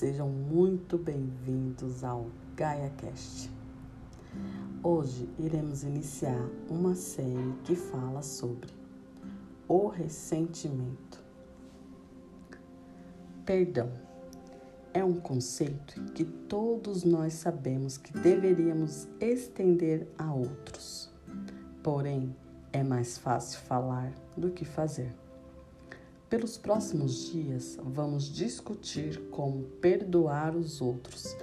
Sejam muito bem-vindos ao GaiaCast. Hoje iremos iniciar uma série que fala sobre o ressentimento. Perdão é um conceito que todos nós sabemos que deveríamos estender a outros. Porém, é mais fácil falar do que fazer. Pelos próximos dias, vamos discutir como perdoar os outros,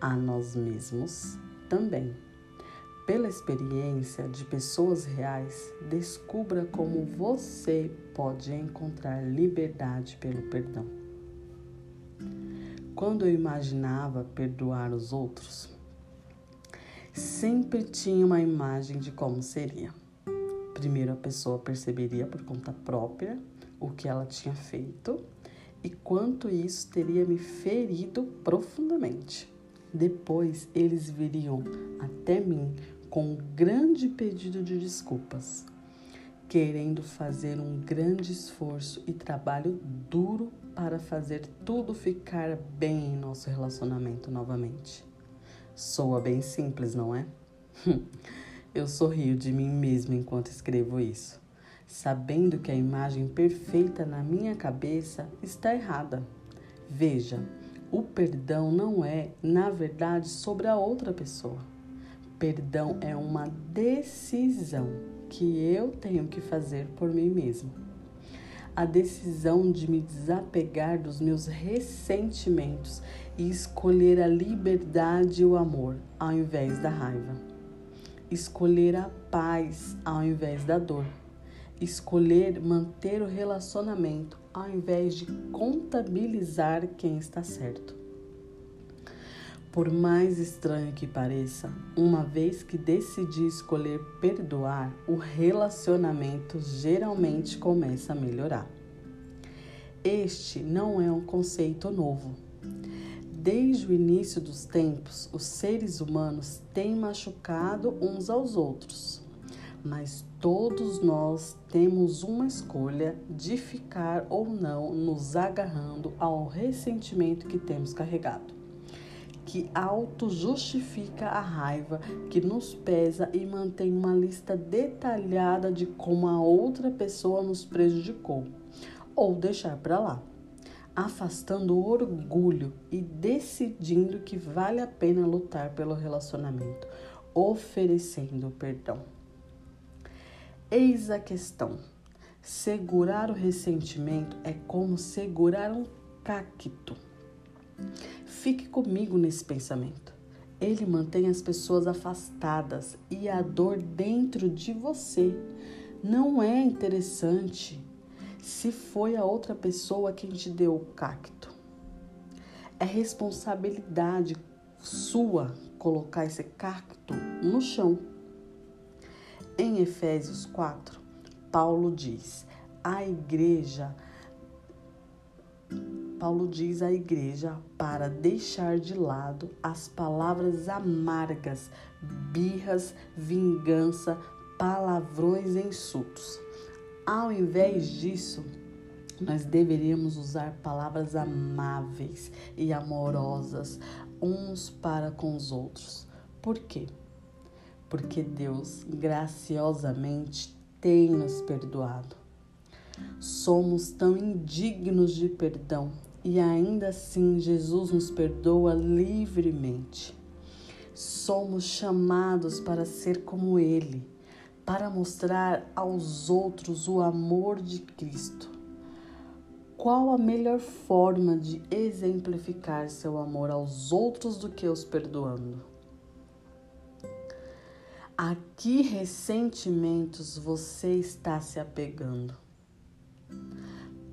a nós mesmos também. Pela experiência de pessoas reais, descubra como você pode encontrar liberdade pelo perdão. Quando eu imaginava perdoar os outros, sempre tinha uma imagem de como seria. Primeiro, a pessoa perceberia por conta própria o que ela tinha feito e quanto isso teria me ferido profundamente. Depois eles viriam até mim com um grande pedido de desculpas, querendo fazer um grande esforço e trabalho duro para fazer tudo ficar bem em nosso relacionamento novamente. Soa bem simples, não é? Eu sorrio de mim mesma enquanto escrevo isso sabendo que a imagem perfeita na minha cabeça está errada. Veja, o perdão não é, na verdade, sobre a outra pessoa. Perdão é uma decisão que eu tenho que fazer por mim mesmo. A decisão de me desapegar dos meus ressentimentos e escolher a liberdade e o amor ao invés da raiva. Escolher a paz ao invés da dor escolher manter o relacionamento ao invés de contabilizar quem está certo. Por mais estranho que pareça, uma vez que decidi escolher perdoar, o relacionamento geralmente começa a melhorar. Este não é um conceito novo. Desde o início dos tempos, os seres humanos têm machucado uns aos outros mas todos nós temos uma escolha de ficar ou não nos agarrando ao ressentimento que temos carregado, que auto-justifica a raiva que nos pesa e mantém uma lista detalhada de como a outra pessoa nos prejudicou, ou deixar para lá. Afastando o orgulho e decidindo que vale a pena lutar pelo relacionamento, oferecendo perdão. Eis a questão. Segurar o ressentimento é como segurar um cacto. Fique comigo nesse pensamento. Ele mantém as pessoas afastadas e a dor dentro de você. Não é interessante se foi a outra pessoa quem te deu o cacto. É responsabilidade sua colocar esse cacto no chão. Em Efésios 4, Paulo diz: a igreja Paulo diz à igreja para deixar de lado as palavras amargas, birras, vingança, palavrões e insultos. Ao invés disso, nós deveríamos usar palavras amáveis e amorosas uns para com os outros. Por quê? Porque Deus graciosamente tem nos perdoado. Somos tão indignos de perdão e ainda assim Jesus nos perdoa livremente. Somos chamados para ser como Ele, para mostrar aos outros o amor de Cristo. Qual a melhor forma de exemplificar seu amor aos outros do que os perdoando? A que ressentimentos você está se apegando?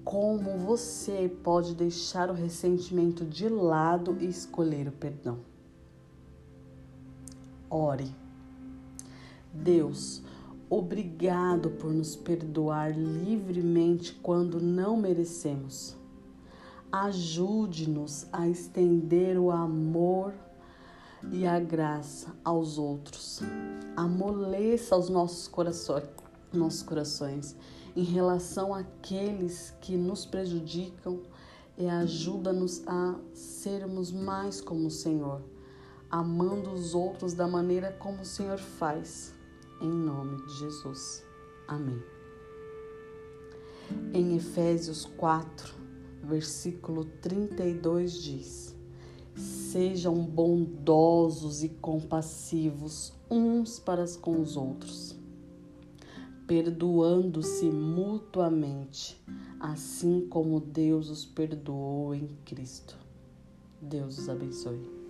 Como você pode deixar o ressentimento de lado e escolher o perdão? Ore. Deus, obrigado por nos perdoar livremente quando não merecemos. Ajude-nos a estender o amor e a graça aos outros. Amoleça os nossos corações, nossos corações em relação àqueles que nos prejudicam e ajuda-nos a sermos mais como o Senhor, amando os outros da maneira como o Senhor faz. Em nome de Jesus. Amém. Em Efésios 4, versículo 32 diz: Sejam bondosos e compassivos uns para com os outros, perdoando-se mutuamente, assim como Deus os perdoou em Cristo. Deus os abençoe.